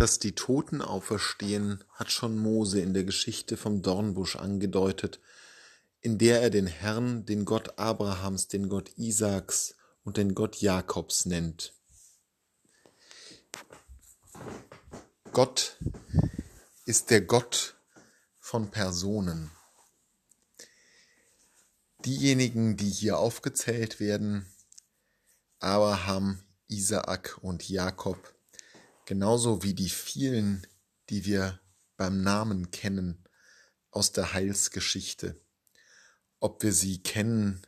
Dass die Toten auferstehen, hat schon Mose in der Geschichte vom Dornbusch angedeutet, in der er den Herrn, den Gott Abrahams, den Gott Isaaks und den Gott Jakobs nennt. Gott ist der Gott von Personen. Diejenigen, die hier aufgezählt werden, Abraham, Isaak und Jakob, genauso wie die vielen, die wir beim Namen kennen aus der Heilsgeschichte. Ob wir sie kennen,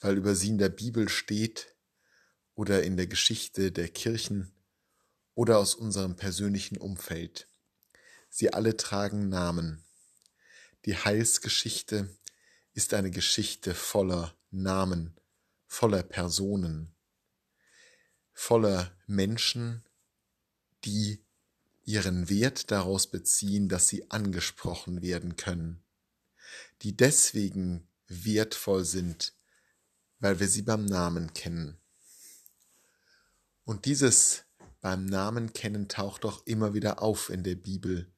weil über sie in der Bibel steht oder in der Geschichte der Kirchen oder aus unserem persönlichen Umfeld. Sie alle tragen Namen. Die Heilsgeschichte ist eine Geschichte voller Namen, voller Personen, voller Menschen, die ihren Wert daraus beziehen, dass sie angesprochen werden können, die deswegen wertvoll sind, weil wir sie beim Namen kennen. Und dieses beim Namen kennen taucht doch immer wieder auf in der Bibel.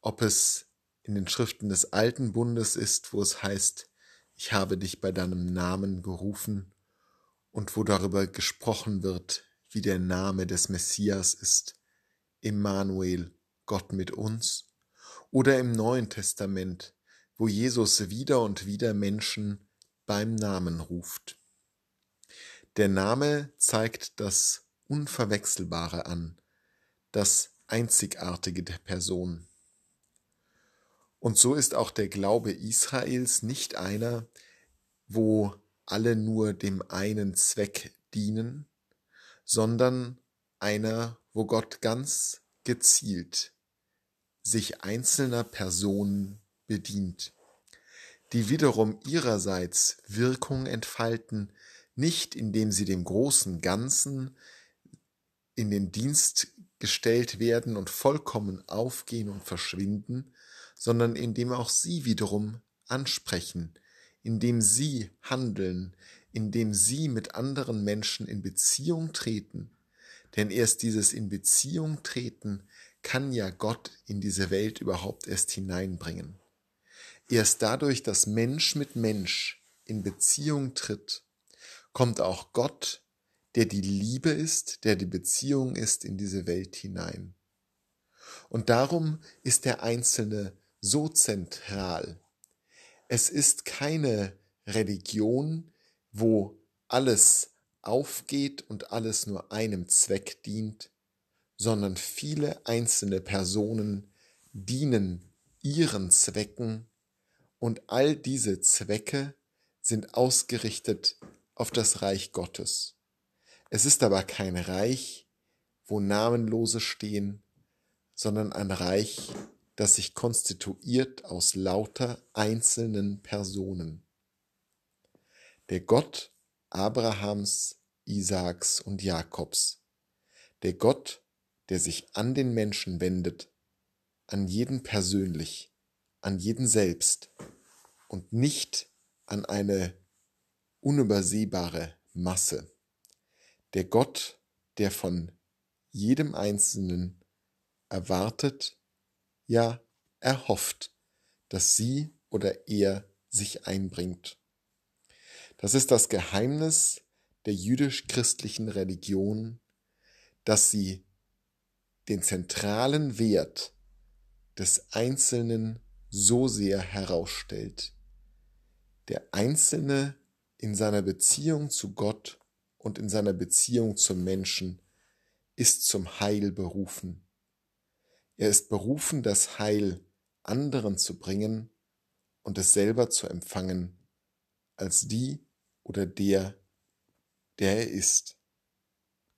Ob es in den Schriften des alten Bundes ist, wo es heißt, ich habe dich bei deinem Namen gerufen, und wo darüber gesprochen wird, wie der Name des Messias ist, Immanuel, Gott mit uns, oder im Neuen Testament, wo Jesus wieder und wieder Menschen beim Namen ruft. Der Name zeigt das Unverwechselbare an, das Einzigartige der Person. Und so ist auch der Glaube Israels nicht einer, wo alle nur dem einen Zweck dienen, sondern einer, wo Gott ganz gezielt sich einzelner Personen bedient, die wiederum ihrerseits Wirkung entfalten, nicht indem sie dem großen Ganzen in den Dienst gestellt werden und vollkommen aufgehen und verschwinden, sondern indem auch sie wiederum ansprechen, indem sie handeln, indem sie mit anderen Menschen in Beziehung treten. Denn erst dieses in Beziehung treten kann ja Gott in diese Welt überhaupt erst hineinbringen. Erst dadurch, dass Mensch mit Mensch in Beziehung tritt, kommt auch Gott, der die Liebe ist, der die Beziehung ist, in diese Welt hinein. Und darum ist der Einzelne so zentral. Es ist keine Religion, wo alles aufgeht und alles nur einem Zweck dient, sondern viele einzelne Personen dienen ihren Zwecken und all diese Zwecke sind ausgerichtet auf das Reich Gottes. Es ist aber kein Reich, wo Namenlose stehen, sondern ein Reich, das sich konstituiert aus lauter einzelnen Personen. Der Gott Abrahams, Isaaks und Jakobs, der Gott, der sich an den Menschen wendet, an jeden persönlich, an jeden selbst und nicht an eine unübersehbare Masse. Der Gott, der von jedem Einzelnen erwartet, ja erhofft, dass sie oder er sich einbringt. Das ist das Geheimnis der jüdisch-christlichen Religion, dass sie den zentralen Wert des Einzelnen so sehr herausstellt. Der Einzelne in seiner Beziehung zu Gott und in seiner Beziehung zum Menschen ist zum Heil berufen. Er ist berufen, das Heil anderen zu bringen und es selber zu empfangen als die oder der, der er ist.